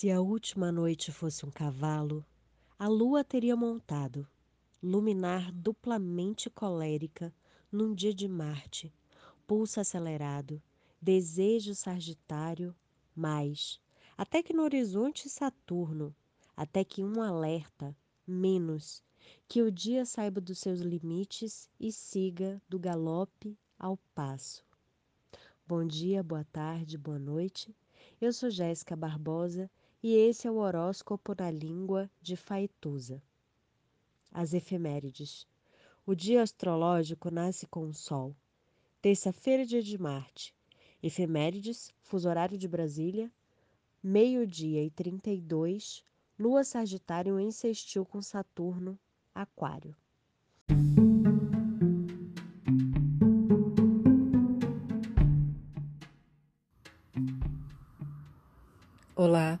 Se a última noite fosse um cavalo, a lua teria montado, luminar duplamente colérica num dia de Marte, pulso acelerado, desejo Sagitário, mais, até que no horizonte Saturno, até que um alerta, menos, que o dia saiba dos seus limites e siga do galope ao passo. Bom dia, boa tarde, boa noite. Eu sou Jéssica Barbosa e esse é o horóscopo na língua de Faituza. As efemérides. O dia astrológico nasce com o Sol. Terça-feira, dia de Marte. Efemérides, fuso horário de Brasília, meio-dia e 32, Lua Sagitário sextil com Saturno, Aquário. Olá,